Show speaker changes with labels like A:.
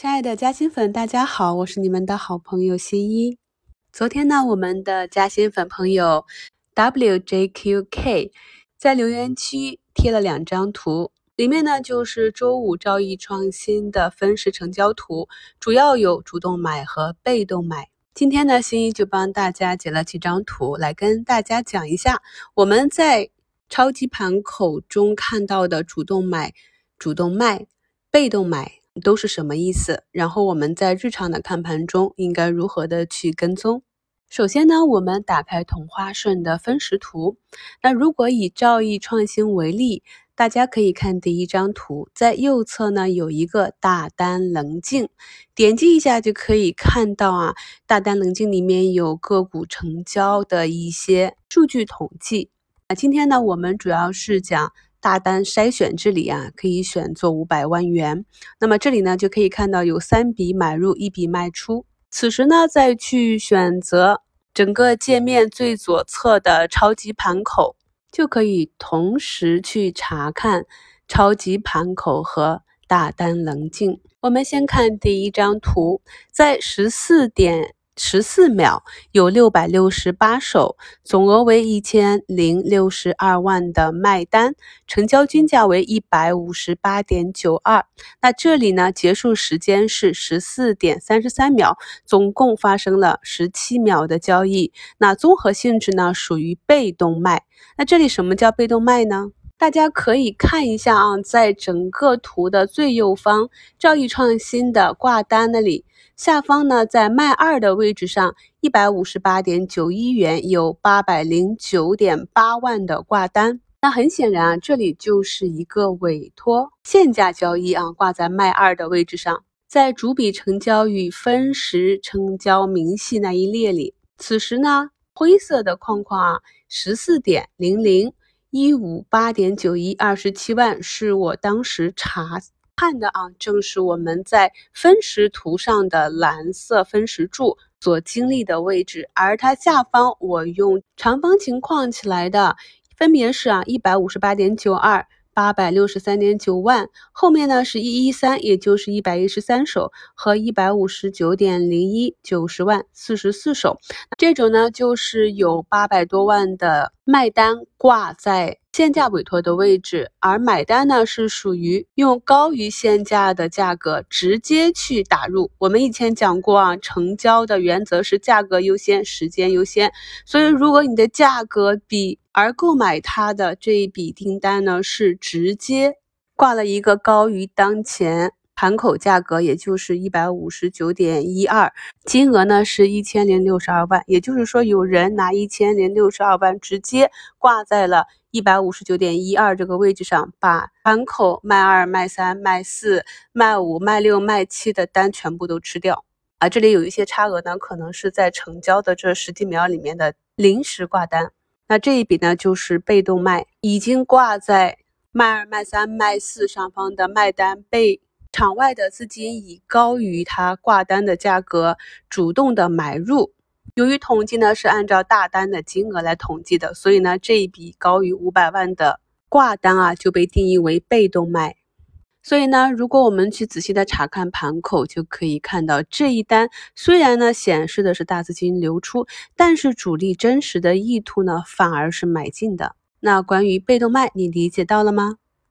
A: 亲爱的嘉兴粉，大家好，我是你们的好朋友新一。昨天呢，我们的嘉兴粉朋友 WJQK 在留言区贴了两张图，里面呢就是周五兆易创新的分时成交图，主要有主动买和被动买。今天呢，新一就帮大家截了几张图来跟大家讲一下，我们在超级盘口中看到的主动买、主动卖、被动买。都是什么意思？然后我们在日常的看盘中应该如何的去跟踪？首先呢，我们打开同花顺的分时图。那如果以兆易创新为例，大家可以看第一张图，在右侧呢有一个大单棱镜，点击一下就可以看到啊，大单棱镜里面有个股成交的一些数据统计。那今天呢，我们主要是讲。大单筛选这里啊，可以选做五百万元。那么这里呢，就可以看到有三笔买入，一笔卖出。此时呢，再去选择整个界面最左侧的超级盘口，就可以同时去查看超级盘口和大单棱镜。我们先看第一张图，在十四点。十四秒有六百六十八手，总额为一千零六十二万的卖单，成交均价为一百五十八点九二。那这里呢，结束时间是十四点三十三秒，总共发生了十七秒的交易。那综合性质呢，属于被动卖。那这里什么叫被动卖呢？大家可以看一下啊，在整个图的最右方，兆易创新的挂单那里。下方呢，在卖二的位置上，一百五十八点九一元有八百零九点八万的挂单。那很显然啊，这里就是一个委托限价交易啊，挂在卖二的位置上，在主笔成交与分时成交明细那一列里。此时呢，灰色的框框啊，十四点零零一五八点九一二十七万，是我当时查。看的啊，正是我们在分时图上的蓝色分时柱所经历的位置，而它下方我用长方形框起来的，分别是啊一百五十八点九二。八百六十三点九万，后面呢是一一三，也就是一百一十三手和一百五十九点零一，九十万四十四手，这种呢就是有八百多万的卖单挂在限价委托的位置，而买单呢是属于用高于限价的价格直接去打入。我们以前讲过啊，成交的原则是价格优先，时间优先，所以如果你的价格比而购买它的这一笔订单呢，是直接挂了一个高于当前盘口价格，也就是一百五十九点一二，金额呢是一千零六十二万。也就是说，有人拿一千零六十二万直接挂在了一百五十九点一二这个位置上，把盘口卖二、卖三、卖四、卖五、卖六、卖七的单全部都吃掉。啊，这里有一些差额呢，可能是在成交的这十几秒里面的临时挂单。那这一笔呢，就是被动卖，已经挂在卖二、卖三、卖四上方的卖单，被场外的资金以高于它挂单的价格主动的买入。由于统计呢是按照大单的金额来统计的，所以呢这一笔高于五百万的挂单啊就被定义为被动卖。所以呢，如果我们去仔细的查看盘口，就可以看到这一单虽然呢显示的是大资金流出，但是主力真实的意图呢反而是买进的。那关于被动卖，你理解到了吗？